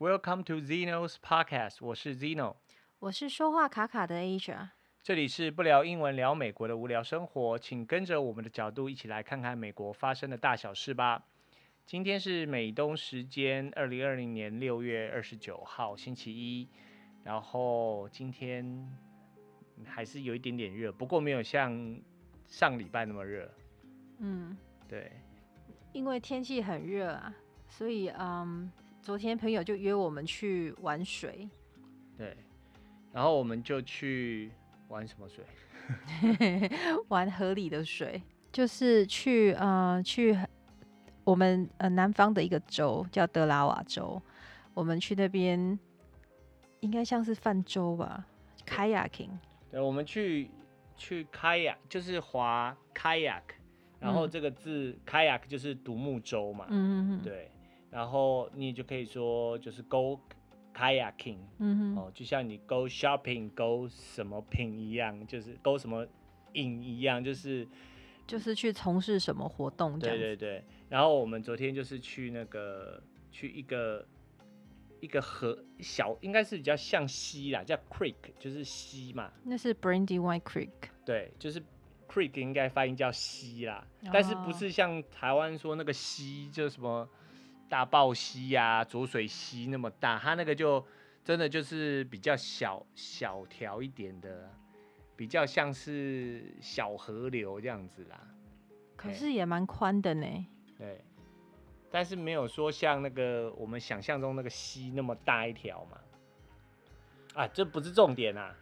Welcome to Zeno's Podcast，我是 Zeno，我是说话卡卡的 Asia。这里是不聊英文聊美国的无聊生活，请跟着我们的角度一起来看看美国发生的大小事吧。今天是美东时间二零二零年六月二十九号星期一，然后今天还是有一点点热，不过没有像上礼拜那么热。嗯，对，因为天气很热啊，所以嗯，昨天朋友就约我们去玩水。对，然后我们就去。玩什么水？玩河里的水，就是去呃去我们呃南方的一个州叫德拉瓦州，我们去那边应该像是泛舟吧，kayaking。对，我们去去 kayak 就是划 kayak，然后这个字、嗯、kayak 就是独木舟嘛，嗯嗯对，然后你就可以说就是 go。Kayaking，嗯哼，哦，就像你 go shopping，go 什么品一样，就是 go 什么 in 一样，就是就是去从事什么活动这样。对对对。然后我们昨天就是去那个去一个一个河小，应该是比较像溪啦，叫 creek，就是溪嘛。那是 Brandywine Creek。对，就是 creek 应该发音叫溪啦，哦，但是不是像台湾说那个溪，就是什么。大豹溪呀、啊，浊水溪那么大，它那个就真的就是比较小小条一点的，比较像是小河流这样子啦。可是也蛮宽的呢。对，但是没有说像那个我们想象中那个溪那么大一条嘛。啊，这不是重点啊，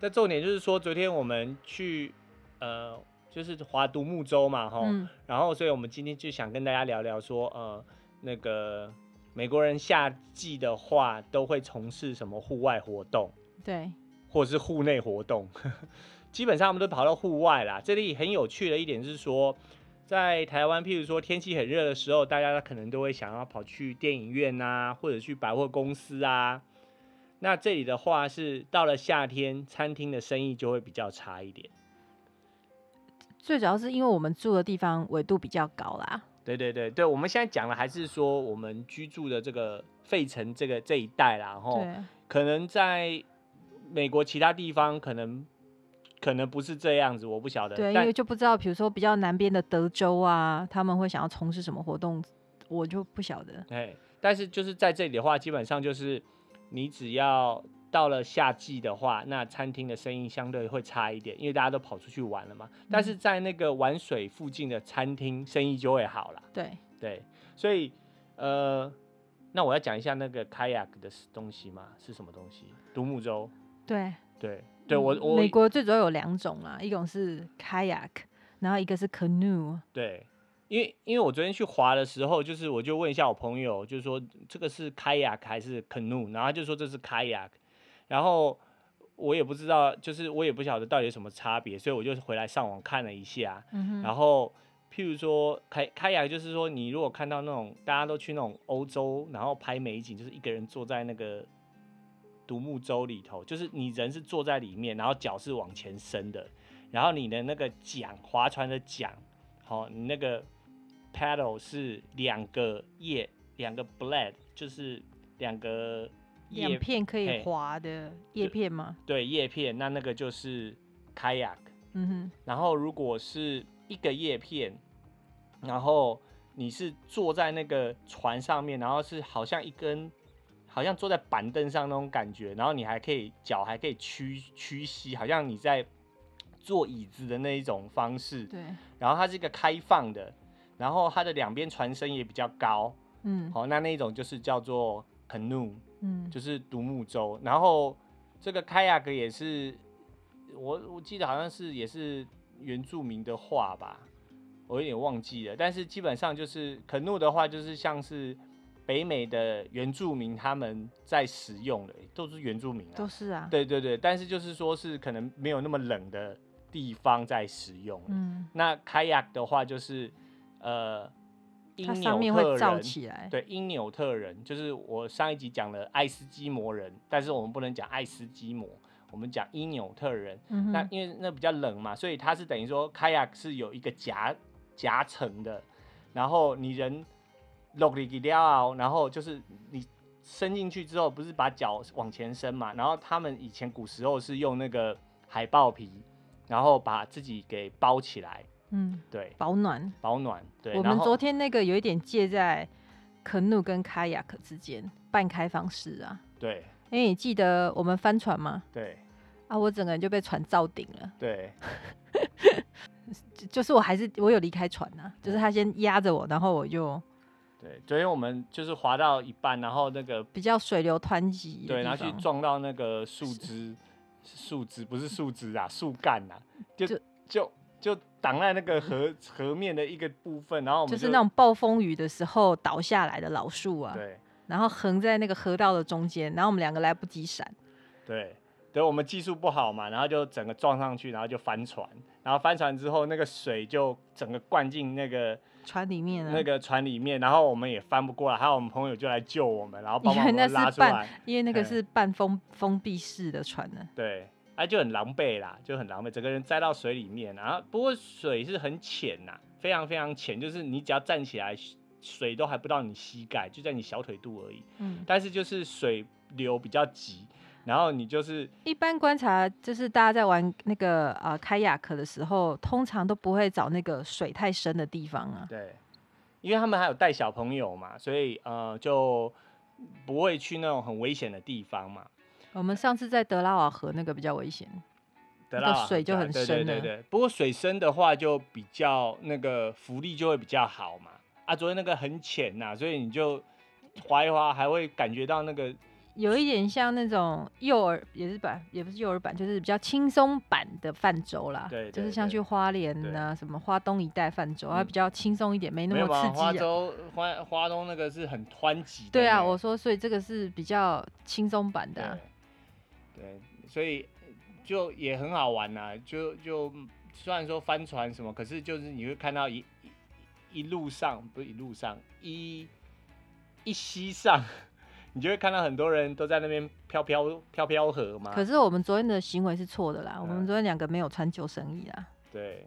这重点就是说昨天我们去呃，就是划独木舟嘛，吼、嗯，然后所以我们今天就想跟大家聊聊说呃。那个美国人夏季的话，都会从事什么户外活动？对，或者是户内活动。基本上他们都跑到户外啦。这里很有趣的一点是说，在台湾，譬如说天气很热的时候，大家可能都会想要跑去电影院啊，或者去百货公司啊。那这里的话是到了夏天，餐厅的生意就会比较差一点。最主要是因为我们住的地方纬度比较高啦。对对对对，我们现在讲的还是说我们居住的这个费城这个这一带啦，然后可能在美国其他地方可能可能不是这样子，我不晓得。对，因为就不知道，比如说比较南边的德州啊，他们会想要从事什么活动，我就不晓得。哎，但是就是在这里的话，基本上就是你只要。到了夏季的话，那餐厅的生意相对会差一点，因为大家都跑出去玩了嘛。嗯、但是在那个玩水附近的餐厅，生意就会好了。对对，所以呃，那我要讲一下那个 kayak 的东西嘛，是什么东西？独木舟。对对对，我我美国最主要有两种啦，一种是 kayak，然后一个是 canoe。对，因为因为我昨天去滑的时候，就是我就问一下我朋友，就是说这个是 kayak 还是 canoe，然后他就说这是 kayak。然后我也不知道，就是我也不晓得到底有什么差别，所以我就回来上网看了一下。嗯、然后，譬如说开开亚，就是说你如果看到那种大家都去那种欧洲，然后拍美景，就是一个人坐在那个独木舟里头，就是你人是坐在里面，然后脚是往前伸的，然后你的那个桨划船的桨，好，你那个 paddle 是两个叶，两个 blade，就是两个。两片可以滑的叶片吗？对，叶片，那那个就是 kayak。嗯哼。然后如果是一个叶片，然后你是坐在那个船上面，然后是好像一根，好像坐在板凳上那种感觉，然后你还可以脚还可以屈屈膝，好像你在坐椅子的那一种方式。对。然后它是一个开放的，然后它的两边船身也比较高。嗯。好，那那一种就是叫做 canoe。嗯，就是独木舟，然后这个 kayak 也是我我记得好像是也是原住民的话吧，我有点忘记了。但是基本上就是 canoe 的话，就是像是北美的原住民他们在使用的，都是原住民啊，都是啊，对对对。但是就是说是可能没有那么冷的地方在使用。嗯，那 kayak 的话就是呃。因纽特人，它上面会翘起来。对，因纽特人就是我上一集讲了爱斯基摩人，但是我们不能讲爱斯基摩，我们讲因纽特人。嗯、那因为那比较冷嘛，所以它是等于说，kayak 是有一个夹夹层的，然后你人落里去了，然后就是你伸进去之后，不是把脚往前伸嘛？然后他们以前古时候是用那个海豹皮，然后把自己给包起来。嗯，对，保暖，保暖。对，我们昨天那个有一点介在 canoe 跟 kayak 之间，半开放式啊。对，因为你记得我们翻船吗？对。啊，我整个人就被船罩顶了。对。就是我还是我有离开船呐、啊，就是他先压着我，然后我就。对，昨天我们就是滑到一半，然后那个比较水流湍急，对，然后去撞到那个树枝，树枝不是树枝啊，树干啊，就就就挡在那个河河面的一个部分，然后我们就，就是那种暴风雨的时候倒下来的老树啊，对，然后横在那个河道的中间，然后我们两个来不及闪，对。所以我们技术不好嘛，然后就整个撞上去，然后就翻船，然后翻船之后，那个水就整个灌进那个船里面，那个船里面，然后我们也翻不过来，还有我们朋友就来救我们，然后 帮忙拉出来。因为那个是半封封闭式的船呢。对，哎，就很狼狈啦，就很狼狈，整个人栽到水里面，然后不过水是很浅呐，非常非常浅，就是你只要站起来，水都还不到你膝盖，就在你小腿肚而已。嗯，但是就是水流比较急。然后你就是一般观察，就是大家在玩那个呃开雅克的时候，通常都不会找那个水太深的地方啊。对，因为他们还有带小朋友嘛，所以呃就不会去那种很危险的地方嘛。我们上次在德拉瓦河那个比较危险，德拉瓦水就很深。对对对对，不过水深的话就比较那个浮力就会比较好嘛。啊，昨天那个很浅呐、啊，所以你就滑一滑还会感觉到那个。有一点像那种幼儿，也是版，也不是幼儿版，就是比较轻松版的泛舟啦。对，对，就是像去花莲啊，什么花东一带泛舟，它比较轻松一点，没那么刺激。花州花花东那个是很湍急。对啊，我说，所以这个是比较轻松版的啊。对，所以就也很好玩呐。就就虽然说帆船什么，可是就是你会看到一一路上不是一路上一一溪上。你就会看到很多人都在那边飘飘飘飘河嘛。可是我们昨天的行为是错的啦，嗯、我们昨天两个没有穿救生衣啦。对，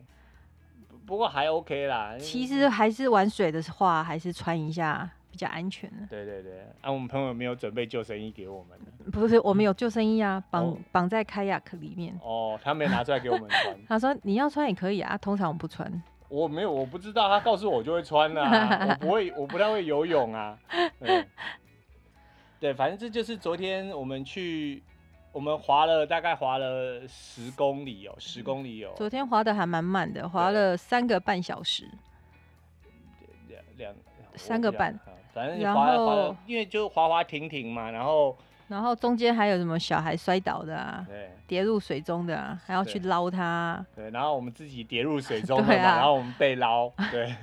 不过还 OK 啦。其实还是玩水的话，还是穿一下比较安全的。对对对，啊，我们朋友没有准备救生衣给我们。不是，我们有救生衣啊，绑绑、哦、在开亚克里面。哦，他没拿出来给我们穿。他说你要穿也可以啊，通常我不穿。我没有，我不知道，他告诉我就会穿啊，我不会，我不太会游泳啊。对对，反正这就是昨天我们去，我们滑了大概滑了十公里哦，十公里哦。昨天滑的还蛮慢的，滑了三个半小时。两两三个半，反正滑滑，因为就滑滑停停嘛，然后。然后中间还有什么小孩摔倒的啊，对，跌入水中的啊，还要去捞他。对，然后我们自己跌入水中的嘛，啊、然后我们被捞，对，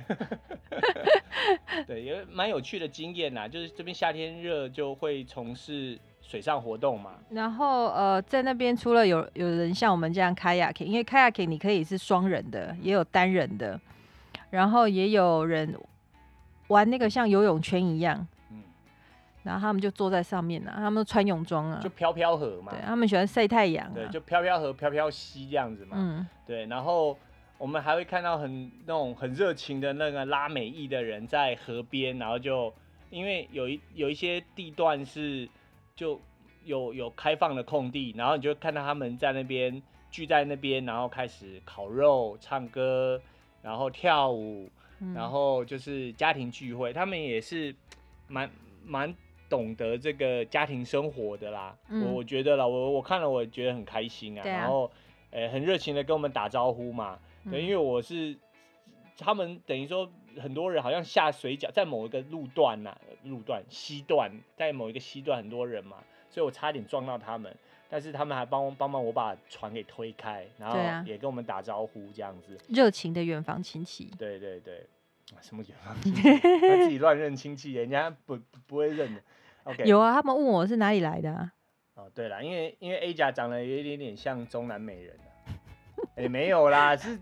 对，也蛮有趣的经验呐。就是这边夏天热，就会从事水上活动嘛。然后呃，在那边除了有有人像我们这样 kayaking，因为 kayaking 你可以是双人的，也有单人的，然后也有人玩那个像游泳圈一样。然后他们就坐在上面啊，他们都穿泳装啊，就飘飘河嘛。对，他们喜欢晒太阳啊。对，就飘飘河、飘飘溪这样子嘛。嗯。对，然后我们还会看到很那种很热情的那个拉美裔的人在河边，然后就因为有一有一些地段是就有有开放的空地，然后你就看到他们在那边聚在那边，然后开始烤肉、唱歌，然后跳舞，嗯、然后就是家庭聚会，他们也是蛮蛮。懂得这个家庭生活的啦，嗯、我我觉得啦，我我看了我觉得很开心啊，啊。然后，呃、欸，很热情的跟我们打招呼嘛，对，嗯、因为我是他们等于说很多人好像下水饺在某一个路段呐、啊，路段西段，在某一个西段很多人嘛，所以我差点撞到他们，但是他们还帮帮忙我把船给推开，然后也跟我们打招呼这样子，热情的远房亲戚，对对对，什么远房亲戚，他自己乱认亲戚，人家不不会认的。Okay. 有啊，他们问我是哪里来的啊？哦，对了，因为因为 A 甲长得有一点点像中南美人也、欸、没有啦，是、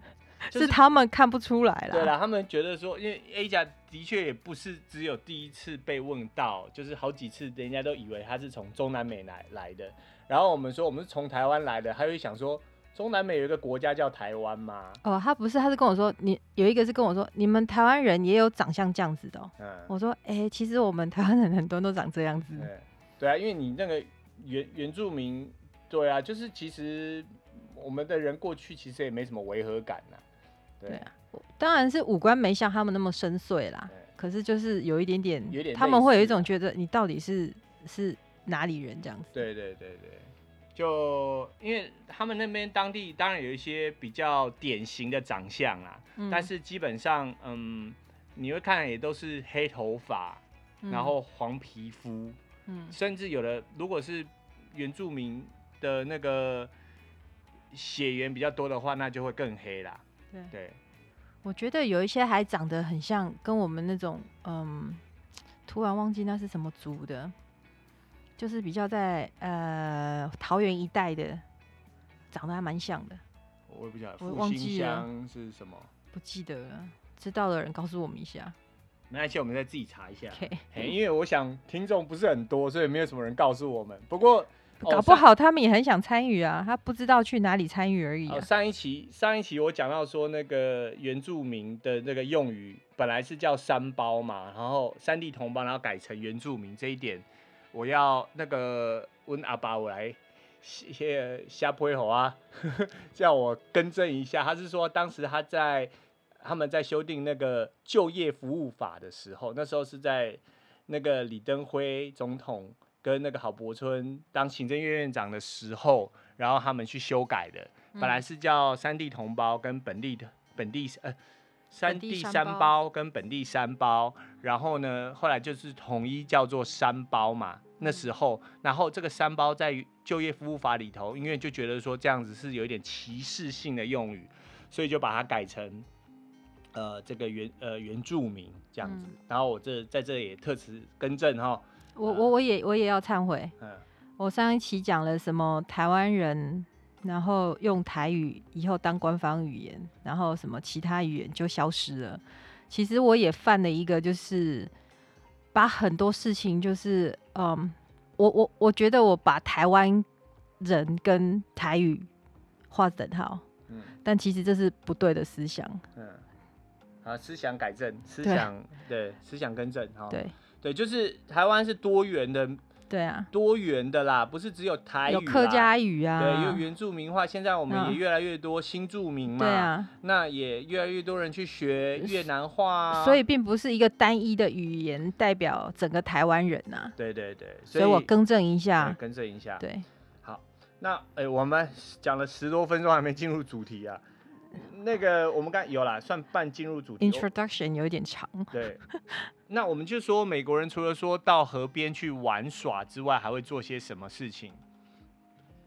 就是、是他们看不出来了。对啦，他们觉得说，因为 A 甲的确也不是只有第一次被问到，就是好几次人家都以为他是从中南美来来的。然后我们说我们是从台湾来的，他会想说中南美有一个国家叫台湾吗？哦，他不是，他是跟我说，你有一个是跟我说，你们台湾人也有长相这样子的、哦。嗯，我说，哎、欸，其实我们台湾人很多人都长这样子。对，对啊，因为你那个原原住民，对啊，就是其实我们的人过去其实也没什么违和感呐。对，对啊，当然是五官没像他们那么深邃啦，可是就是有一点点，有点，他们会有一种觉得你到底是是哪里人这样子。对对对对。就因为他们那边当地当然有一些比较典型的长相啦，嗯、但是基本上，嗯，你会看也都是黑头发，嗯、然后黄皮肤，嗯，甚至有的如果是原住民的那个血缘比较多的话，那就会更黑啦。对，对我觉得有一些还长得很像跟我们那种，嗯，突然忘记那是什么族的。就是比较在呃桃园一带的，长得还蛮像的。我也不晓得，我忘记了是什么，不记得了。知道的人告诉我们一下。没关系，我们再自己查一下。Okay. 因为我想听众不是很多，所以没有什么人告诉我们。不过搞不好他们也很想参与啊，他不知道去哪里参与而已、啊哦。上一期上一期我讲到说那个原住民的那个用语本来是叫三胞嘛，然后三地同胞，然后改成原住民这一点。我要那个问阿爸，我来谢下配合啊，叫我更正一下。他是说，当时他在他们在修订那个就业服务法的时候，那时候是在那个李登辉总统跟那个郝柏村当行政院院长的时候，然后他们去修改的。本来是叫山地同胞跟本地的本地呃。山地三胞跟本地三胞，然后呢，后来就是统一叫做山胞嘛。那时候，然后这个三胞在就业服务法里头，因为就觉得说这样子是有一点歧视性的用语，所以就把它改成呃这个原呃原住民这样子。嗯、然后我这在这里也特此更正哈。我我我也我也要忏悔。嗯。我上一期讲了什么台湾人？然后用台语以后当官方语言，然后什么其他语言就消失了。其实我也犯了一个，就是把很多事情，就是嗯，我我我觉得我把台湾人跟台语划等号，嗯，但其实这是不对的思想。嗯，啊，思想改正，思想对，对，思想更正，哈，对对，就是台湾是多元的。对啊，多元的啦，不是只有台语，有客家语啊，对，有原住民话。现在我们也越来越多新住民嘛，对啊，那也越来越多人去学越南话，所以并不是一个单一的语言代表整个台湾人呐。对对对，所以我更正一下，更正一下。对，好，那哎，我们讲了十多分钟还没进入主题啊。那个我们刚有啦，算半进入主题。Introduction 有一点长。对，那我们就说美国人除了说到河边去玩耍之外，还会做些什么事情？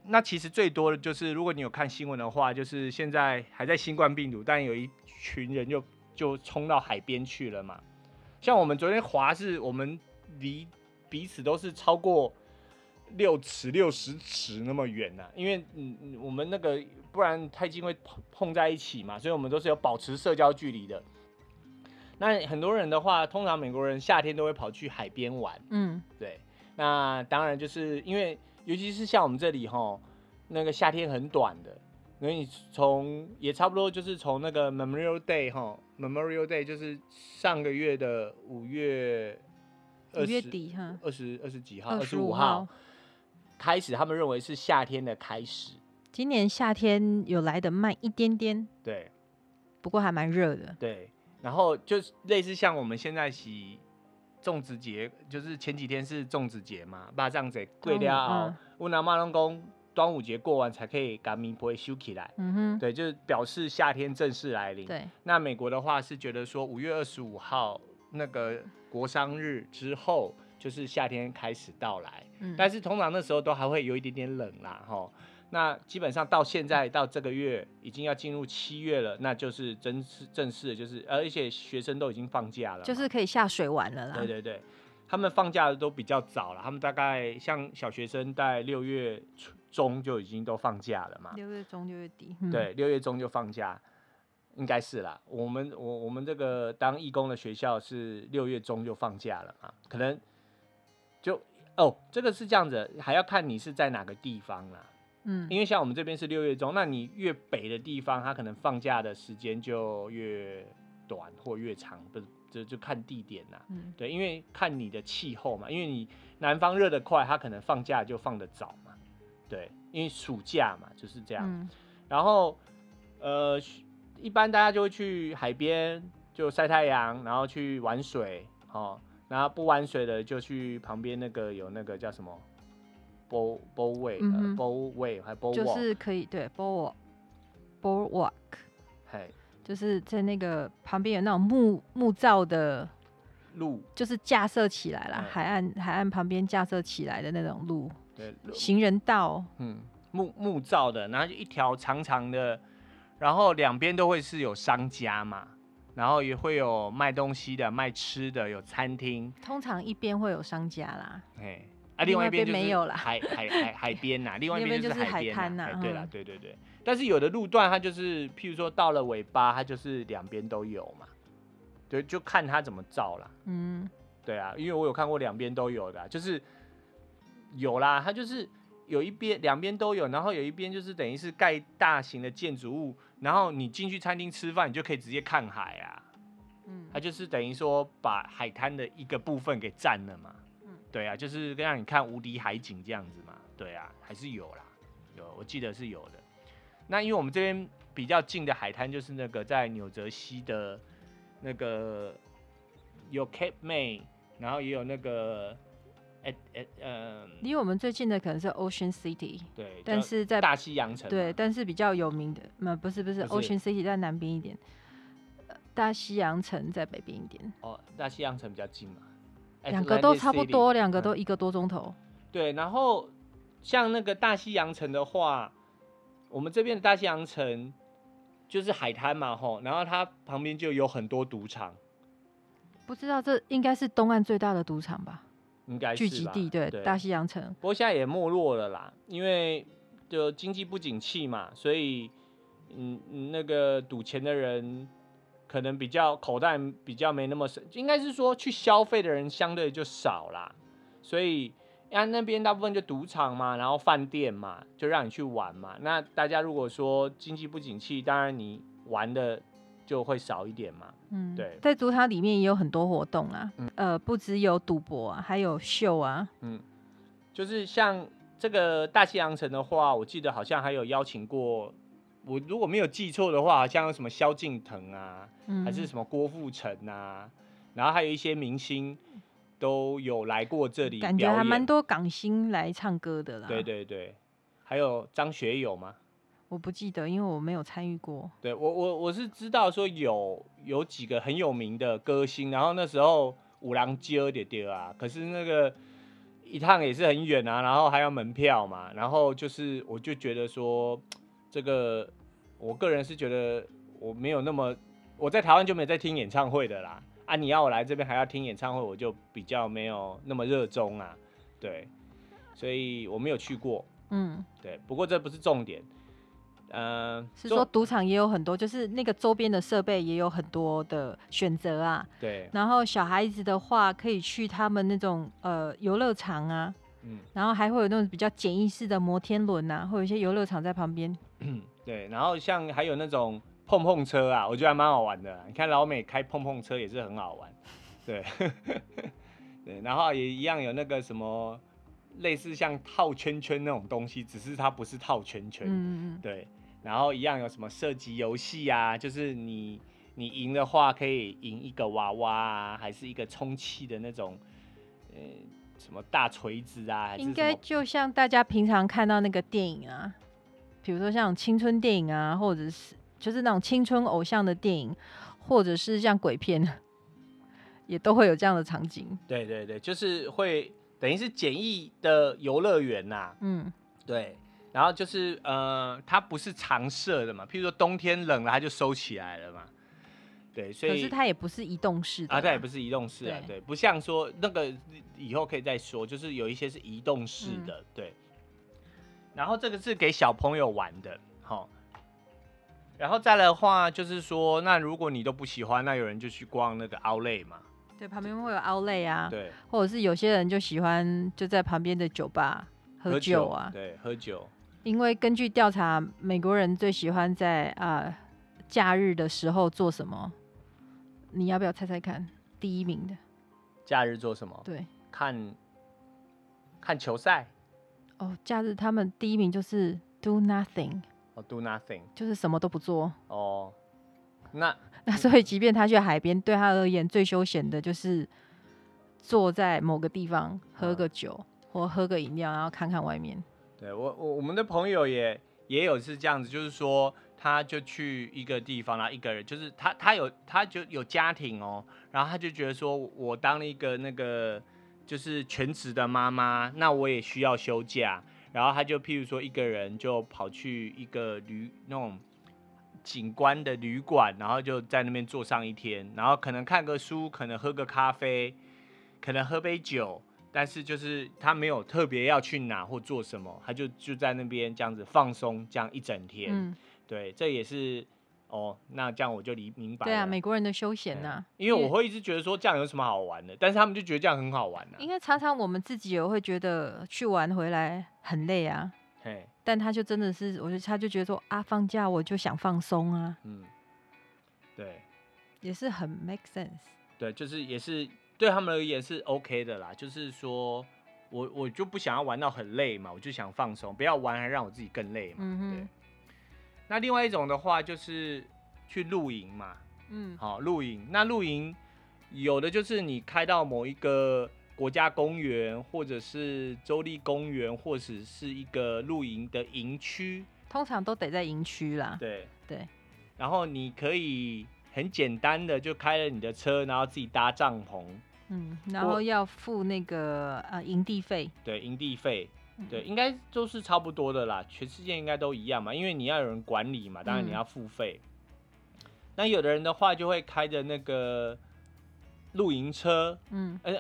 那其实最多的就是，如果你有看新闻的话，就是现在还在新冠病毒，但有一群人就就冲到海边去了嘛。像我们昨天滑，是我们离彼此都是超过六尺、六十尺那么远呢、啊，因为嗯，我们那个。不然太近会碰碰在一起嘛，所以我们都是有保持社交距离的。那很多人的话，通常美国人夏天都会跑去海边玩，嗯，对。那当然就是因为，尤其是像我们这里哈，那个夏天很短的，所以从也差不多就是从那个 Memorial Day 哈，Memorial Day 就是上个月的五月二十底哈，二十二十几号，二十五号开始，他们认为是夏天的开始。今年夏天有来的慢一点点，对，不过还蛮热的。对，然后就类似像我们现在洗粽子节，就是前几天是粽子节嘛，把这样子过了，乌南马龙宫端午节过完才可以赶米不会休起来。嗯哼，对，就是表示夏天正式来临。对，那美国的话是觉得说五月二十五号那个国商日之后，就是夏天开始到来。嗯，但是通常那时候都还会有一点点冷啦，哈。那基本上到现在到这个月已经要进入七月了，那就是正式正式的，就是而且学生都已经放假了，就是可以下水玩了啦。对对对，他们放假的都比较早了，他们大概像小学生在六月中就已经都放假了嘛。六月中六月底。对，六月中就放假，应该是啦。我们我我们这个当义工的学校是六月中就放假了嘛，可能就哦，这个是这样子，还要看你是在哪个地方啦。嗯，因为像我们这边是六月中，那你越北的地方，它可能放假的时间就越短或越长，不是就就看地点啦、啊。嗯，对，因为看你的气候嘛，因为你南方热得快，它可能放假就放得早嘛。对，因为暑假嘛就是这样。嗯、然后呃，一般大家就会去海边就晒太阳，然后去玩水，哦，然后不玩水的就去旁边那个有那个叫什么？波波位，呃，波位还 Bow，就是可以对波 boardwalk，嘿，就是在那个旁边有那种木木造的路，就是架设起来了，海岸海岸旁边架设起来的那种路，对，行人道，嗯，木木造的，然后就一条长长的，然后两边都会是有商家嘛，然后也会有卖东西的、卖吃的，有餐厅，通常一边会有商家啦，哎。啊，另外一边没有啦，海海海海边呐，另外一边就是海滩呐、啊，对啦，对对对。但是有的路段它就是，譬如说到了尾巴，它就是两边都有嘛，对，就看它怎么造啦。嗯，对啊，因为我有看过两边都有的、啊，就是有啦，它就是有一边两边都有，然后有一边就是等于是盖大型的建筑物，然后你进去餐厅吃饭，你就可以直接看海啊。嗯，它就是等于说把海滩的一个部分给占了嘛。嗯对啊，就是让你看无敌海景这样子嘛。对啊，还是有啦，有，我记得是有的。那因为我们这边比较近的海滩就是那个在纽泽西的，那个有 Cape May，然后也有那个，哎哎嗯，离我们最近的可能是 Ocean City，对，但是在大西洋城，对，但是比较有名的，呃，不是不是，不是 Ocean City 在南边一点，大西洋城在北边一点。哦，大西洋城比较近嘛。两个都差不多，两个都一个多钟头。对，然后像那个大西洋城的话，我们这边的大西洋城就是海滩嘛，吼，然后它旁边就有很多赌场。不知道这应该是东岸最大的赌场吧？应该是聚集地，对，大西洋城。不过现在也没落了啦，因为就经济不景气嘛，所以嗯，那个赌钱的人。可能比较口袋比较没那么深，应该是说去消费的人相对就少啦，所以按那边大部分就赌场嘛，然后饭店嘛，就让你去玩嘛。那大家如果说经济不景气，当然你玩的就会少一点嘛。嗯，对，在赌场里面也有很多活动啊，嗯、呃，不只有赌博啊，还有秀啊。嗯，就是像这个大西洋城的话，我记得好像还有邀请过。我如果没有记错的话，好像有什么萧敬腾啊，嗯、还是什么郭富城啊，然后还有一些明星都有来过这里，感觉还蛮多港星来唱歌的啦。对对对，还有张学友吗？我不记得，因为我没有参与过。对我我我是知道说有有几个很有名的歌星，然后那时候五郎接点点啊，可是那个一趟也是很远啊，然后还要门票嘛，然后就是我就觉得说这个。我个人是觉得我没有那么，我在台湾就没有在听演唱会的啦。啊，你要我来这边还要听演唱会，我就比较没有那么热衷啊。对，所以我没有去过。嗯，对。不过这不是重点。嗯、呃，是说赌场也有很多，就是那个周边的设备也有很多的选择啊。对。然后小孩子的话，可以去他们那种呃游乐场啊。嗯。然后还会有那种比较简易式的摩天轮啊，会有一些游乐场在旁边。对，然后像还有那种碰碰车啊，我觉得还蛮好玩的。你看老美开碰碰车也是很好玩，对，对，然后也一样有那个什么类似像套圈圈那种东西，只是它不是套圈圈，嗯，对。然后一样有什么射击游戏啊，就是你你赢的话可以赢一个娃娃啊，还是一个充气的那种，呃，什么大锤子啊，还是应该就像大家平常看到那个电影啊。比如说像青春电影啊，或者是就是那种青春偶像的电影，或者是像鬼片，也都会有这样的场景。对对对，就是会等于是简易的游乐园呐。嗯，对。然后就是呃，它不是常设的嘛，譬如说冬天冷了，它就收起来了嘛。对，所以可是它也不是移动式的啊，它也不是移动式啊。对，对，不像说那个以后可以再说，就是有一些是移动式的，嗯、对。然后这个是给小朋友玩的，好。然后再来的话，就是说，那如果你都不喜欢，那有人就去逛那个 Outlet 嘛。对，旁边会有 Outlet 啊。对。或者是有些人就喜欢就在旁边的酒吧喝酒啊。对，喝酒。因为根据调查，美国人最喜欢在啊、呃、假日的时候做什么？你要不要猜猜看？第一名的假日做什么？对，看看球赛。哦，假日他们第一名就是 do nothing。哦，do nothing，就是什么都不做。哦，那 那所以，即便他去海边，对他而言最休闲的就是坐在某个地方喝个酒，啊、或喝个饮料，然后看看外面。对我我我们的朋友也也有是这样子，就是说他就去一个地方，然后一个人就是他他有他就有家庭哦，然后他就觉得说我当了一个那个就是全职的妈妈，那我也需要休假，然后他就譬如说一个人就跑去一个旅那种景观的旅馆，然后就在那边坐上一天，然后可能看个书，可能喝个咖啡，可能喝杯酒。但是就是他没有特别要去哪或做什么，他就就在那边这样子放松，这样一整天。嗯，对，这也是哦。那这样我就理明白了。对啊，美国人的休闲呐、啊。因为我会一直觉得说这样有什么好玩的，但是他们就觉得这样很好玩呢、啊。因为常常我们自己也会觉得去玩回来很累啊。嘿。但他就真的是，我觉得他就觉得说啊，放假我就想放松啊。嗯。对。也是很 make sense。对，就是也是。对他们而言是 OK 的啦，就是说我我就不想要玩到很累嘛，我就想放松，不要玩还让我自己更累嘛。对。那另外一种的话就是去露营嘛。嗯。好，露营。那露营有的就是你开到某一个国家公园，或者是州立公园，或者是一个露营的营区。通常都得在营区啦。对对。然后你可以很简单的就开了你的车，然后自己搭帐篷。嗯，然后要付那个呃营地费，对，营地费，对，应该都是差不多的啦，全世界应该都一样嘛，因为你要有人管理嘛，当然你要付费。嗯、那有的人的话就会开着那个露营车，嗯，呃，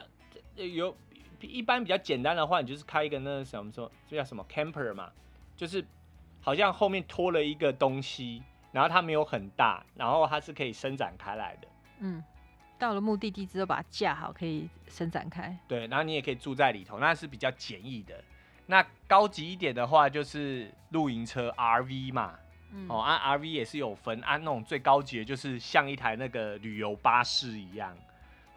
有一般比较简单的话，你就是开一个那什么说，这叫什么 camper 嘛，就是好像后面拖了一个东西，然后它没有很大，然后它是可以伸展开来的，嗯。到了目的地之后，把它架好，可以伸展开。对，然后你也可以住在里头，那是比较简易的。那高级一点的话，就是露营车 RV 嘛。嗯、哦，按、啊、RV 也是有分，按、啊、那种最高级的，就是像一台那个旅游巴士一样。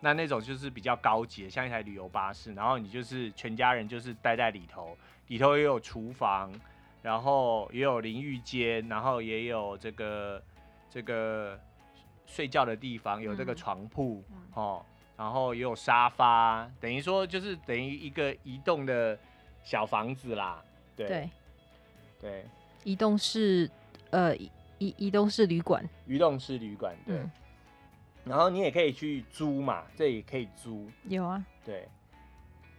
那那种就是比较高级的，像一台旅游巴士。然后你就是全家人就是待在里头，里头也有厨房，然后也有淋浴间，然后也有这个这个。睡觉的地方有这个床铺、嗯、哦，然后也有沙发，等于说就是等于一个移动的小房子啦。对对，对移动式呃移移动式旅馆，移动式旅馆对。嗯、然后你也可以去租嘛，这也可以租。有啊。对。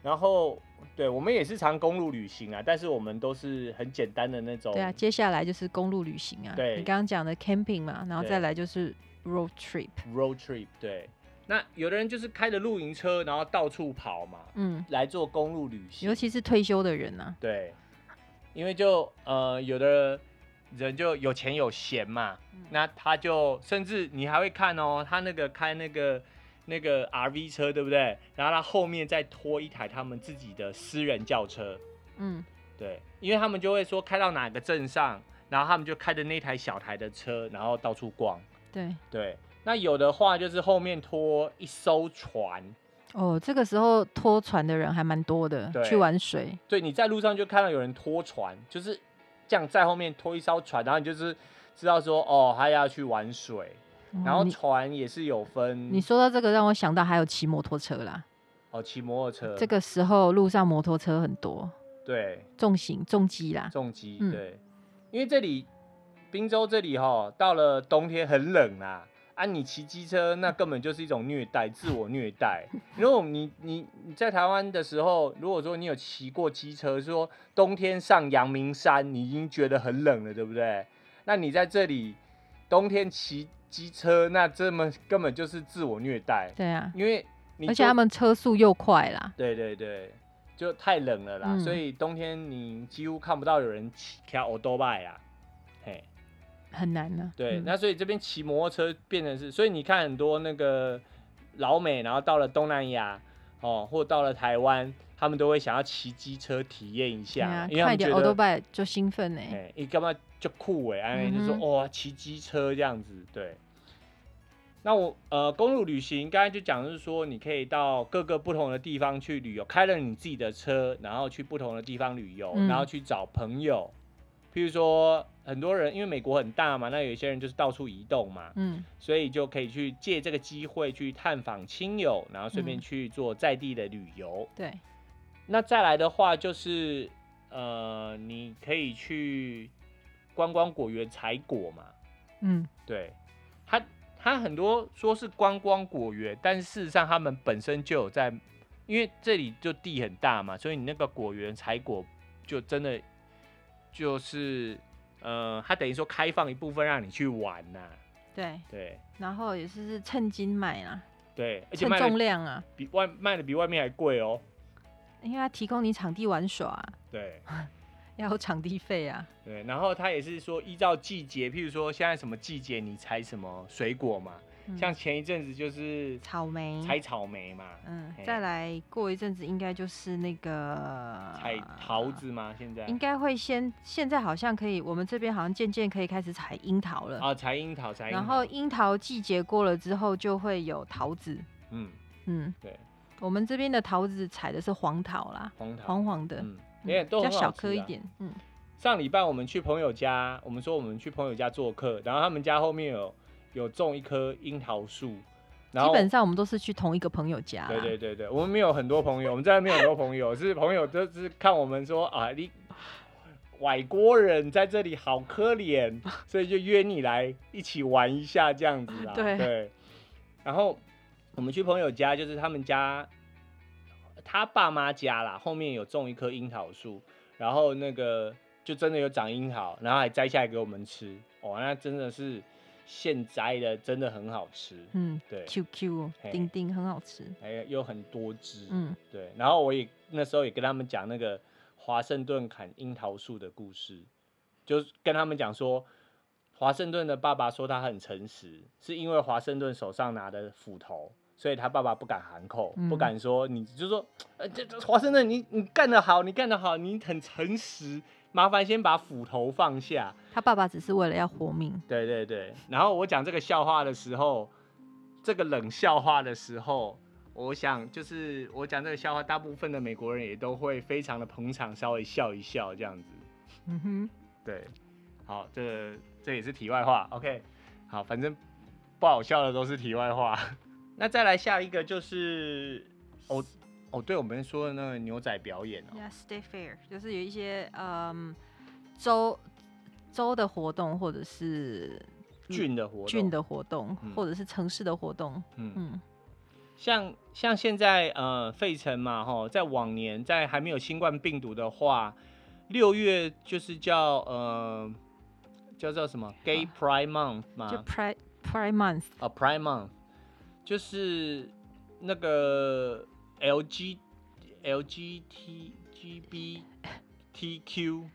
然后对我们也是常公路旅行啊，但是我们都是很简单的那种。对啊，接下来就是公路旅行啊。对。你刚刚讲的 camping 嘛，然后再来就是。Road trip，road trip，对。那有的人就是开着露营车，然后到处跑嘛，嗯，来做公路旅行。尤其是退休的人啊，对，因为就呃，有的人就有钱有闲嘛，嗯、那他就甚至你还会看哦，他那个开那个那个 RV 车，对不对？然后他后面再拖一台他们自己的私人轿车，嗯，对，因为他们就会说开到哪个镇上，然后他们就开着那台小台的车，然后到处逛。对对，那有的话就是后面拖一艘船哦，这个时候拖船的人还蛮多的，去玩水。对，你在路上就看到有人拖船，就是这样在后面拖一艘船，然后你就是知道说哦，他要去玩水。嗯、然后船也是有分。你说到这个，让我想到还有骑摩托车啦。哦，骑摩托车。这个时候路上摩托车很多。对，重型重机啦。重机对，嗯、因为这里。宾州这里哈，到了冬天很冷啊，啊，你骑机车那根本就是一种虐待，自我虐待。如果你你你在台湾的时候，如果说你有骑过机车，说冬天上阳明山，你已经觉得很冷了，对不对？那你在这里冬天骑机车，那这么根本就是自我虐待。对啊，因为你而且他们车速又快啦。对对对，就太冷了啦，嗯、所以冬天你几乎看不到有人骑开欧多拜啊，嘿。很难呢、啊。对，嗯、那所以这边骑摩托车变成是，所以你看很多那个老美，然后到了东南亚，哦，或到了台湾，他们都会想要骑机车体验一下，啊、因为他们觉得快点欧拜就兴奋呢。哎，你干嘛就酷哎？哎、嗯，就说哇，骑机车这样子，对。那我呃，公路旅行刚才就讲的是说，你可以到各个不同的地方去旅游，开了你自己的车，然后去不同的地方旅游，嗯、然后去找朋友。譬如说，很多人因为美国很大嘛，那有些人就是到处移动嘛，嗯，所以就可以去借这个机会去探访亲友，然后顺便去做在地的旅游。对、嗯。那再来的话就是，呃，你可以去观光果园采果嘛，嗯，对，他。它很多说是观光果园，但是事实上他们本身就有在，因为这里就地很大嘛，所以你那个果园采果就真的就是，呃，它等于说开放一部分让你去玩呐、啊。对对。然后也是是称斤买啊。对，而且重量啊，比外卖的比外面还贵哦。因为它提供你场地玩耍。对。要有场地费啊，对，然后他也是说依照季节，譬如说现在什么季节你采什么水果嘛，嗯、像前一阵子就是草莓，采草莓嘛，嗯，再来过一阵子应该就是那个采桃子吗，现在应该会先，现在好像可以，我们这边好像渐渐可以开始采樱桃了啊，采樱桃，采樱桃，然后樱桃季节过了之后就会有桃子，嗯嗯，对，我们这边的桃子采的是黄桃啦，黄桃，黄黄的。嗯也都很好吃，啊、小颗一点。嗯，上礼拜我们去朋友家，我们说我们去朋友家做客，然后他们家后面有有种一棵樱桃树，然后基本上我们都是去同一个朋友家。对对对对，我们没有很多朋友，我们在那边有很多朋友，是朋友都是看我们说啊，你外国人在这里好可怜，所以就约你来一起玩一下这样子啊。对对，然后我们去朋友家，就是他们家。他爸妈家啦，后面有种一棵樱桃树，然后那个就真的有长樱桃，然后还摘下来给我们吃。哦，那真的是现摘的，真的很好吃。嗯，对，Q Q 丁丁很好吃，还有很多汁。嗯，对。然后我也那时候也跟他们讲那个华盛顿砍樱桃树的故事，就跟他们讲说，华盛顿的爸爸说他很诚实，是因为华盛顿手上拿的斧头。所以他爸爸不敢喊口，嗯、不敢说，你就说，呃，华盛顿，你你干得好，你干得好，你很诚实，麻烦先把斧头放下。他爸爸只是为了要活命。对对对。然后我讲这个笑话的时候，这个冷笑话的时候，我想就是我讲这个笑话，大部分的美国人也都会非常的捧场，稍微笑一笑这样子。嗯哼，对。好，这个这也是题外话。OK，好，反正不好笑的都是题外话。那再来下一个就是哦哦，对，我们说的那个牛仔表演哦，Yeah，State Fair 就是有一些嗯州州的活动，或者是郡的活动，郡的活动，或者是城市的活动，嗯。嗯，像像现在呃费城嘛，哈，在往年在还没有新冠病毒的话，六月就是叫呃叫做什么？Gay Pride Month 嘛，就 Pride Pride Month 啊 Pride Month。就是那个 L G L G T G B T Q，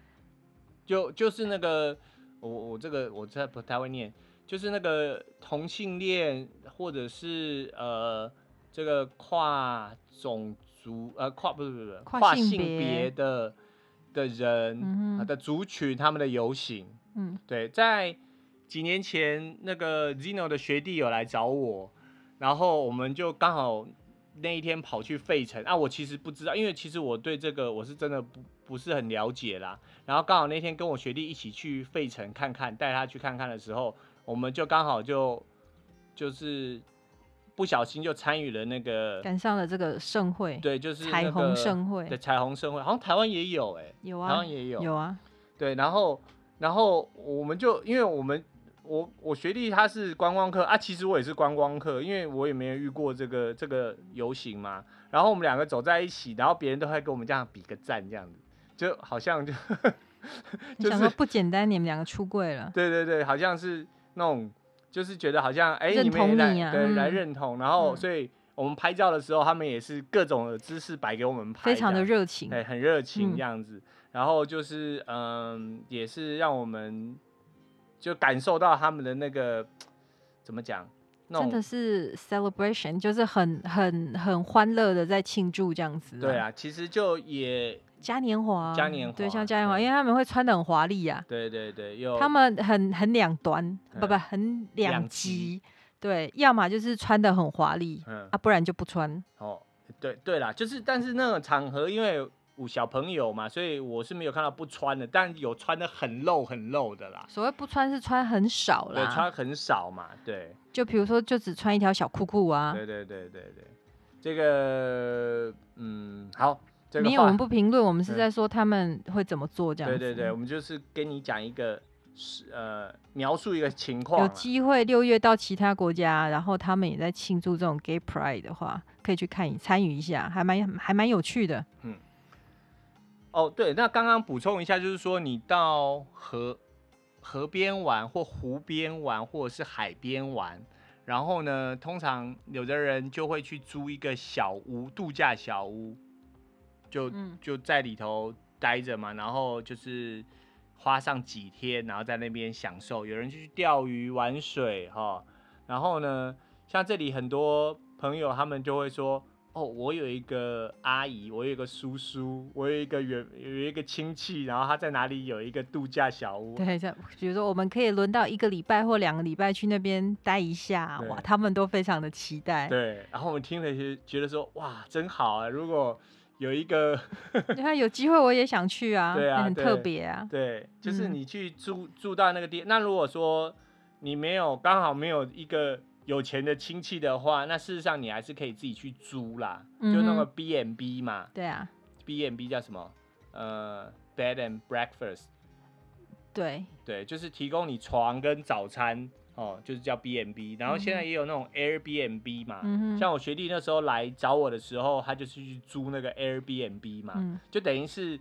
就就是那个我我这个我这不太会念，就是那个同性恋或者是呃这个跨种族呃跨不是不是跨性别的的人、嗯、的族群他们的游行，嗯，对，在几年前那个 Zino 的学弟有来找我。然后我们就刚好那一天跑去费城啊，我其实不知道，因为其实我对这个我是真的不不是很了解啦。然后刚好那天跟我学弟一起去费城看看，带他去看看的时候，我们就刚好就就是不小心就参与了那个赶上了这个盛会，对，就是、那个、彩虹盛会，对，彩虹盛会，好像台湾也有哎、欸，有啊，台湾也有，有啊，对，然后然后我们就因为我们。我我学弟他是观光客啊，其实我也是观光客，因为我也没有遇过这个这个游行嘛。然后我们两个走在一起，然后别人都会跟我们这样比个赞，这样子就好像就，就是不简单，你们两个出柜了。对对对，好像是那种就是觉得好像哎，你同你啊，对，嗯、来认同。然后所以我们拍照的时候，他们也是各种的姿势摆给我们拍，非常的热情，对，很热情这样子。嗯、然后就是嗯，也是让我们。就感受到他们的那个怎么讲，真的是 celebration，就是很很很欢乐的在庆祝这样子。对啊，其实就也嘉年华，嘉年华，对，像嘉年华，因为他们会穿的很华丽啊。对对对，有他们很很两端，嗯、不不，很两极。对，要么就是穿的很华丽，嗯啊，不然就不穿。哦，对对啦，就是，但是那个场合，因为。五小朋友嘛，所以我是没有看到不穿的，但有穿的很露很露的啦。所谓不穿是穿很少啦，对，穿很少嘛，对。就比如说，就只穿一条小裤裤啊。对对对对对，这个嗯好，这个、没有，我们不评论，我们是在说他们会怎么做这样子。对对对，我们就是跟你讲一个是呃描述一个情况。有机会六月到其他国家，然后他们也在庆祝这种 Gay Pride 的话，可以去看参与一下，还蛮还蛮有趣的。嗯。哦，对，那刚刚补充一下，就是说你到河河边玩，或湖边玩，或者是海边玩，然后呢，通常有的人就会去租一个小屋，度假小屋，就就在里头待着嘛，然后就是花上几天，然后在那边享受。有人就去钓鱼、玩水，哈，然后呢，像这里很多朋友他们就会说。哦，我有一个阿姨，我有一个叔叔，我有一个远有一个亲戚，然后他在哪里有一个度假小屋。对，这比如说我们可以轮到一个礼拜或两个礼拜去那边待一下，哇，他们都非常的期待。对，然后我们听了就觉得说，哇，真好啊！如果有一个，你看有机会我也想去啊，对啊，很特别啊。对，就是你去住、嗯、住到那个地，那如果说你没有刚好没有一个。有钱的亲戚的话，那事实上你还是可以自己去租啦，嗯、就那个 B and B 嘛。对啊，B and B 叫什么？呃，Bed and Breakfast。对对，就是提供你床跟早餐哦，就是叫 B and B。然后现在也有那种 Airbnb 嘛，嗯、像我学弟那时候来找我的时候，他就是去租那个 Airbnb 嘛，嗯、就等于是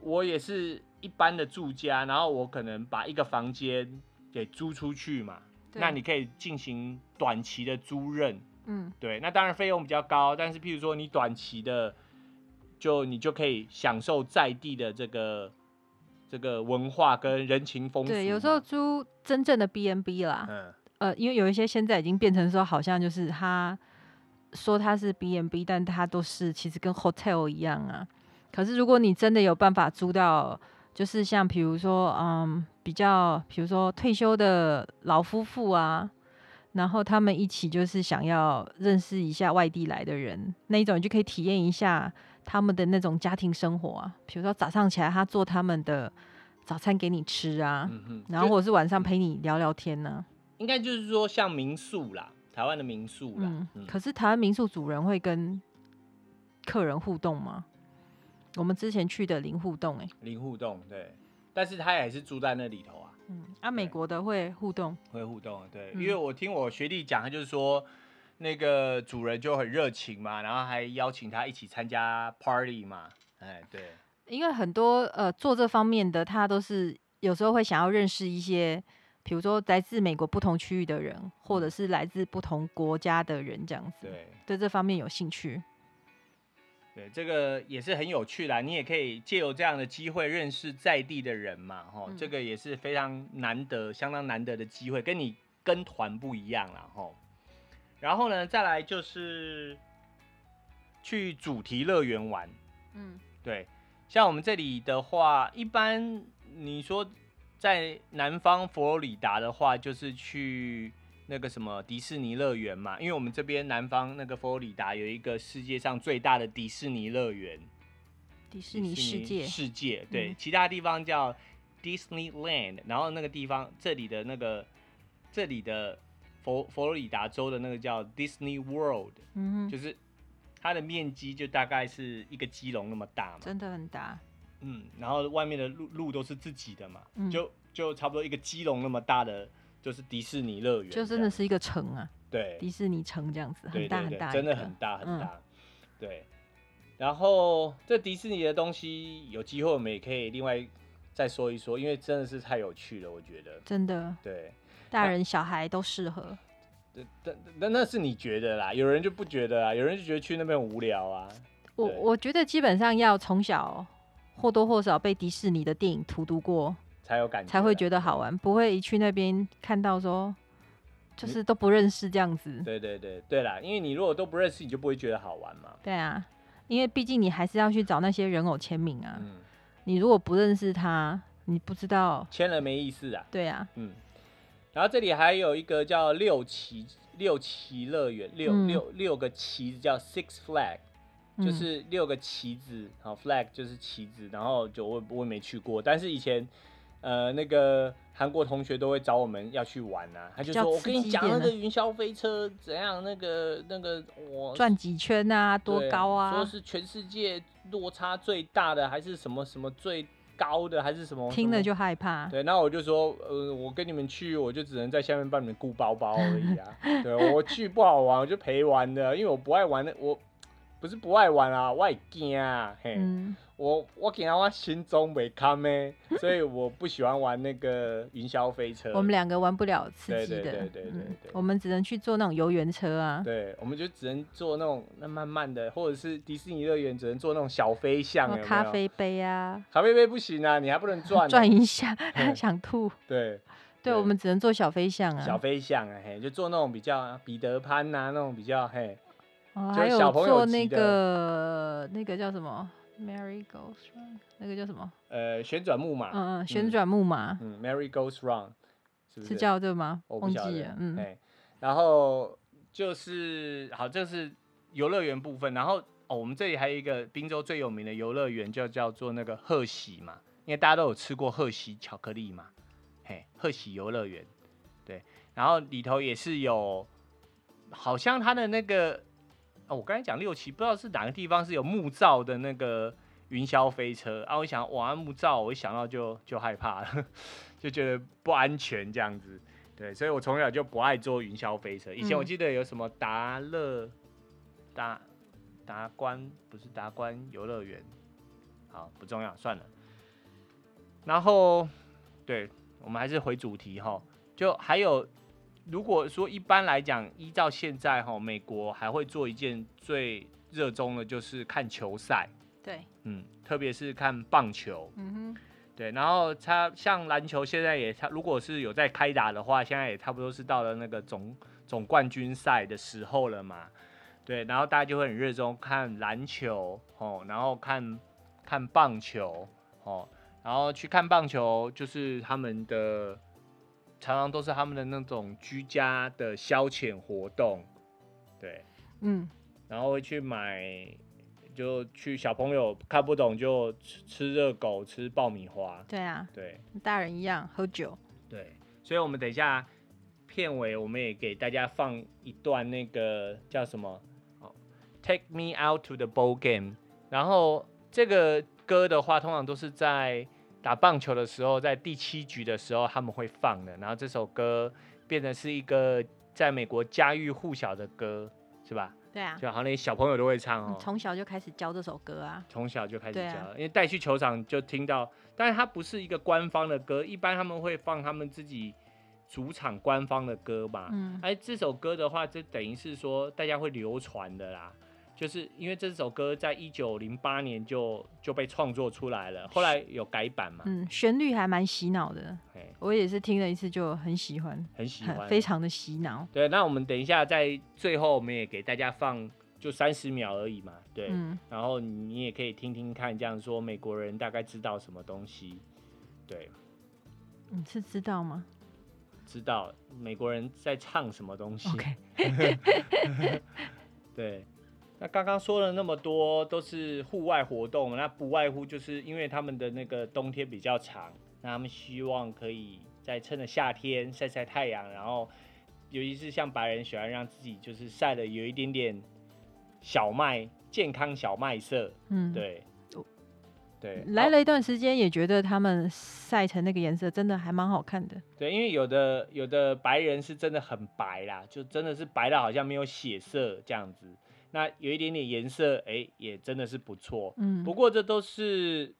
我也是一般的住家，然后我可能把一个房间给租出去嘛。那你可以进行短期的租任，嗯，对，那当然费用比较高，但是譬如说你短期的，就你就可以享受在地的这个这个文化跟人情风俗。对，有时候租真正的 B N B 啦，嗯，呃，因为有一些现在已经变成说，好像就是他说他是 B N B，但他都是其实跟 hotel 一样啊。可是如果你真的有办法租到，就是像比如说，嗯，比较，比如说退休的老夫妇啊，然后他们一起就是想要认识一下外地来的人，那一种你就可以体验一下他们的那种家庭生活啊。比如说早上起来他做他们的早餐给你吃啊，嗯、然后或者是晚上陪你聊聊天呢、啊。应该就是说像民宿啦，台湾的民宿啦。嗯嗯、可是台湾民宿主人会跟客人互动吗？我们之前去的零互动、欸，哎，零互动，对，但是他也是住在那里头啊。嗯，啊，美国的会互动，会互动，对，嗯、因为我听我学弟讲，他就是说那个主人就很热情嘛，然后还邀请他一起参加 party 嘛，哎，对，因为很多呃做这方面的，他都是有时候会想要认识一些，比如说来自美国不同区域的人，或者是来自不同国家的人这样子，对，对这方面有兴趣。对，这个也是很有趣的，你也可以借由这样的机会认识在地的人嘛，吼，这个也是非常难得、相当难得的机会，跟你跟团不一样啦，吼。然后呢，再来就是去主题乐园玩，嗯，对，像我们这里的话，一般你说在南方佛罗里达的话，就是去。那个什么迪士尼乐园嘛，因为我们这边南方那个佛罗里达有一个世界上最大的迪士尼乐园，迪士尼世界世界对，嗯、其他地方叫 Disneyland，然后那个地方这里的那个这里的佛佛罗里达州的那个叫 Disney World，嗯，就是它的面积就大概是一个基隆那么大嘛，真的很大，嗯，然后外面的路路都是自己的嘛，嗯、就就差不多一个基隆那么大的。就是迪士尼乐园，就真的是一个城啊，对，迪士尼城这样子，很大很大，真的很大很大，对。然后这迪士尼的东西，有机会我们也可以另外再说一说，因为真的是太有趣了，我觉得。真的。对，大人小孩都适合。但但那是你觉得啦，有人就不觉得啊，有人就觉得去那边很无聊啊。我我觉得基本上要从小或多或少被迪士尼的电影荼毒过。才有感觉，才会觉得好玩，不会一去那边看到说就是都不认识这样子。对对对对啦，因为你如果都不认识，你就不会觉得好玩嘛。对啊，因为毕竟你还是要去找那些人偶签名啊。嗯，你如果不认识他，你不知道签了没意思啊。对啊，嗯。然后这里还有一个叫六旗六旗乐园，六、嗯、六六个旗子叫 Six Flag，就是六个旗子，好、嗯、Flag 就是旗子，然后就我我也没去过，但是以前呃那个韩国同学都会找我们要去玩啊，他就说我跟你讲那个云霄飞车怎样，那个那个我转几圈啊，多高啊，说是全世界落差最大的，还是什么什么最。高的还是什么？听了就害怕。对，那我就说，呃，我跟你们去，我就只能在下面帮你们顾包包而已啊。对，我去不好玩，我就陪玩的，因为我不爱玩的，我不是不爱玩啊，我会惊啊，嘿。嗯我我给他我心中没看咩，所以我不喜欢玩那个云霄飞车。我们两个玩不了刺激的，对对对对，对，嗯，我们只能去坐那种游园车啊。对，我们就只能坐那种那慢慢的，或者是迪士尼乐园只能坐那种小飞象咖啡杯啊。咖啡杯不行啊，你还不能转 转一下，想吐。对，对，我们只能坐小飞象啊。小飞象啊，嘿，就坐那种比较彼得潘呐，那种比较嘿。哦，还有坐那个那个叫什么？Merry Goes Round，那个叫什么？呃，旋转木马。嗯嗯，旋转木马。嗯，Merry Goes Round，是不是？是叫这吗？我不晓得。忘记了。嗯。欸、然后就是好，这是游乐园部分。然后哦，我们这里还有一个滨州最有名的游乐园，就叫做那个贺喜嘛。因为大家都有吃过贺喜巧克力嘛。嘿，贺喜游乐园。对。然后里头也是有，好像它的那个。哦，我刚才讲六旗，不知道是哪个地方是有木造的那个云霄飞车啊。我想哇，木造，我一想到就就害怕了，就觉得不安全这样子。对，所以我从小就不爱坐云霄飞车。以前我记得有什么达乐达达观，不是达观游乐园，好，不重要，算了。然后，对，我们还是回主题哈，就还有。如果说一般来讲，依照现在哈，美国还会做一件最热衷的，就是看球赛。对，嗯，特别是看棒球。嗯哼，对，然后他像篮球，现在也他如果是有在开打的话，现在也差不多是到了那个总总冠军赛的时候了嘛。对，然后大家就会很热衷看篮球哦，然后看看棒球哦，然后去看棒球就是他们的。常常都是他们的那种居家的消遣活动，对，嗯，然后会去买，就去小朋友看不懂就吃吃热狗，吃爆米花，对啊，对，大人一样喝酒，对，所以我们等一下片尾我们也给大家放一段那个叫什么，Take Me Out to the Ball Game，然后这个歌的话，通常都是在。打棒球的时候，在第七局的时候他们会放的，然后这首歌变成是一个在美国家喻户晓的歌，是吧？对啊，就好像那些小朋友都会唱哦。从小就开始教这首歌啊。从小就开始教，啊、因为带去球场就听到，但是它不是一个官方的歌，一般他们会放他们自己主场官方的歌嘛。嗯。哎，这首歌的话，就等于是说大家会流传的啦。就是因为这首歌在一九零八年就就被创作出来了，后来有改版嘛。嗯，旋律还蛮洗脑的。我也是听了一次就很喜欢，很喜欢，非常的洗脑。对，那我们等一下在最后，我们也给大家放就三十秒而已嘛。对，嗯，然后你也可以听听看，这样说美国人大概知道什么东西。对，你是知道吗？知道美国人在唱什么东西。对。那刚刚说了那么多都是户外活动，那不外乎就是因为他们的那个冬天比较长，那他们希望可以在趁着夏天晒晒太阳，然后尤其是像白人喜欢让自己就是晒的有一点点小麦健康小麦色，嗯，对，对，来了一段时间也觉得他们晒成那个颜色真的还蛮好看的，对，因为有的有的白人是真的很白啦，就真的是白的好像没有血色这样子。那有一点点颜色，哎、欸，也真的是不错。嗯，不过这都是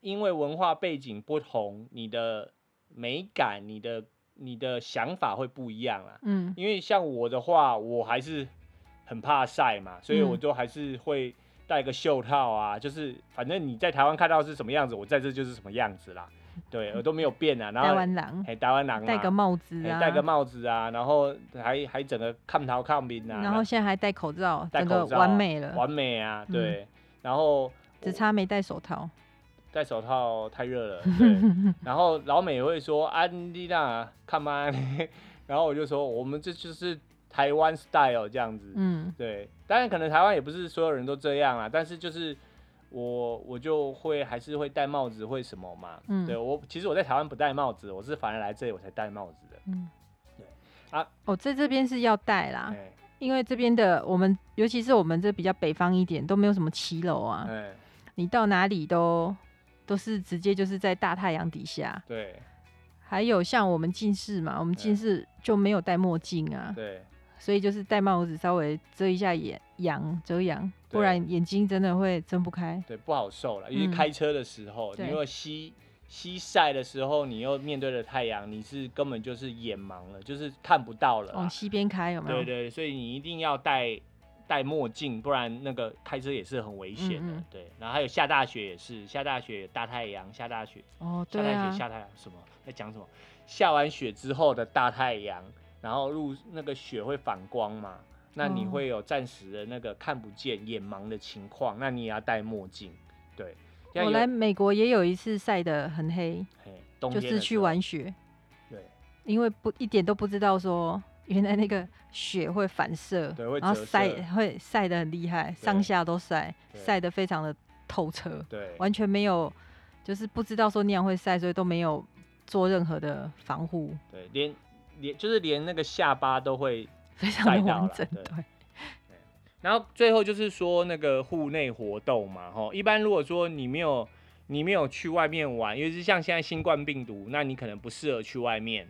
因为文化背景不同，你的美感、你的你的想法会不一样啊。嗯，因为像我的话，我还是很怕晒嘛，所以我就还是会戴个袖套啊。就是反正你在台湾看到是什么样子，我在这就是什么样子啦。对，我都没有变啊。然后台湾狼，哎，台湾狼，戴个帽子啊，戴个帽子啊，然后还还整个抗逃抗兵啊，然后现在还戴口罩，戴口罩完美了，完美啊，对，然后只差没戴手套。戴手套太热了，对。然后老美也会说安迪娜看吗？然后我就说我们这就是台湾 style 这样子，嗯，对。当然可能台湾也不是所有人都这样啊，但是就是我我就会还是会戴帽子，会什么嘛？嗯，对我其实我在台湾不戴帽子，我是反而来这里我才戴帽子的。嗯，对啊，哦，在这边是要戴啦，因为这边的我们尤其是我们这比较北方一点都没有什么骑楼啊，你到哪里都。都是直接就是在大太阳底下。对。还有像我们近视嘛，我们近视就没有戴墨镜啊。对。所以就是戴帽子稍微遮一下眼阳遮阳，不然眼睛真的会睁不开。对，不好受了。因为开车的时候，嗯、你如果西西晒的时候，你又面对着太阳，你是根本就是眼盲了，就是看不到了。往西边开有没有？对，对对，所以你一定要戴。戴墨镜，不然那个开车也是很危险的。嗯嗯对，然后还有下大雪也是，下大雪大太阳，下大雪。哦，对啊。下大雪下太阳什么？在讲什么？下完雪之后的大太阳，然后路那个雪会反光嘛？那你会有暂时的那个看不见、眼盲的情况，那你也要戴墨镜。对。我来美国也有一次晒得很黑，嘿，就是去玩雪。对。因为不一点都不知道说。原来那个雪会反射，对，会然后晒会晒得很厉害，上下都晒，晒得非常的透彻，对，完全没有，就是不知道说那样会晒，所以都没有做任何的防护，对，连连就是连那个下巴都会非常的完整，对，对。然后最后就是说那个户内活动嘛，吼，一般如果说你没有你没有去外面玩，尤其是像现在新冠病毒，那你可能不适合去外面，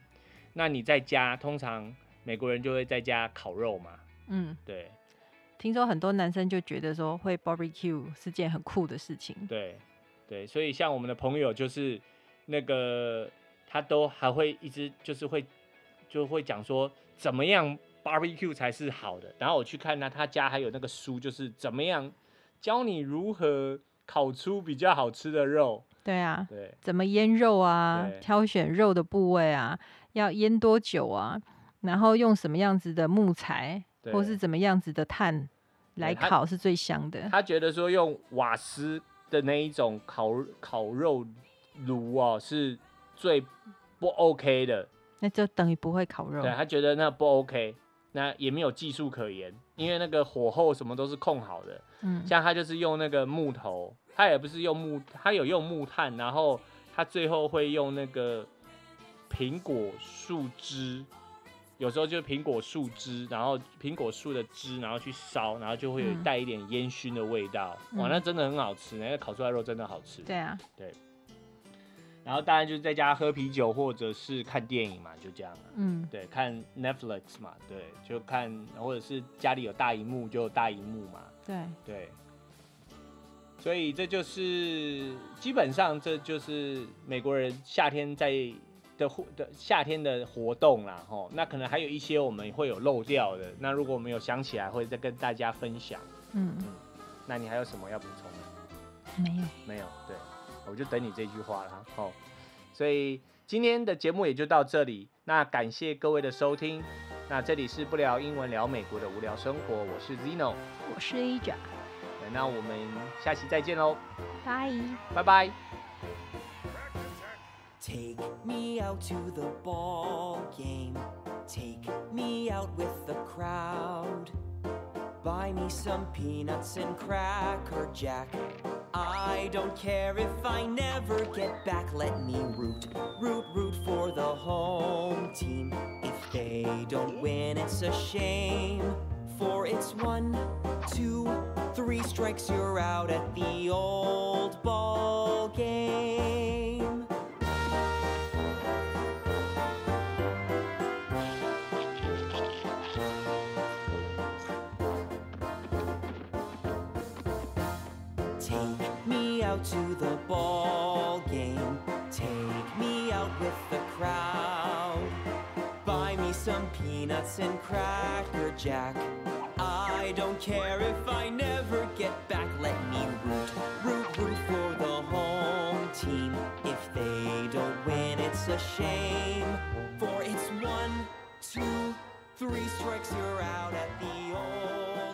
那你在家通常。美国人就会在家烤肉嘛，嗯，对。听说很多男生就觉得说会 barbecue 是件很酷的事情，对，对。所以像我们的朋友就是那个他都还会一直就是会就会讲说怎么样 barbecue 才是好的。然后我去看他他家还有那个书，就是怎么样教你如何烤出比较好吃的肉。对啊，对。怎么腌肉啊？挑选肉的部位啊？要腌多久啊？然后用什么样子的木材，或是怎么样子的炭来烤是最香的。他，他觉得说用瓦斯的那一种烤烤肉炉哦，是最不 OK 的。那就等于不会烤肉。对，他觉得那不 OK，那也没有技术可言，因为那个火候什么都是控好的。嗯，像他就是用那个木头，他也不是用木，他有用木炭，然后他最后会用那个苹果树枝。有时候就苹果树枝，然后苹果树的枝，然后去烧，然后就会有带一点烟熏的味道。嗯、哇，那真的很好吃，那个烤出来肉真的好吃。对啊，对。然后当然就是在家喝啤酒或者是看电影嘛，就这样。嗯，对，看 Netflix 嘛，对，就看或者是家里有大荧幕就有大荧幕嘛。对对。所以这就是基本上这就是美国人夏天在。的活的夏天的活动啦，吼，那可能还有一些我们会有漏掉的。那如果我们有想起来，会再跟大家分享。嗯嗯，那你还有什么要补充的？没有，没有。对，我就等你这句话了。好，所以今天的节目也就到这里。那感谢各位的收听。那这里是不聊英文聊美国的无聊生活，我是 Zeno，我是 Aja。那我们下期再见喽，拜拜拜。Take me out to the ball game. Take me out with the crowd. Buy me some peanuts and cracker jack. I don't care if I never get back. Let me root, root, root for the home team. If they don't win, it's a shame. For it's one, two, three strikes, you're out at the old ball game. ball game. Take me out with the crowd. Buy me some peanuts and cracker jack. I don't care if I never get back. Let me root, root, root for the home team. If they don't win, it's a shame. For it's one, two, three strikes, you're out at the old.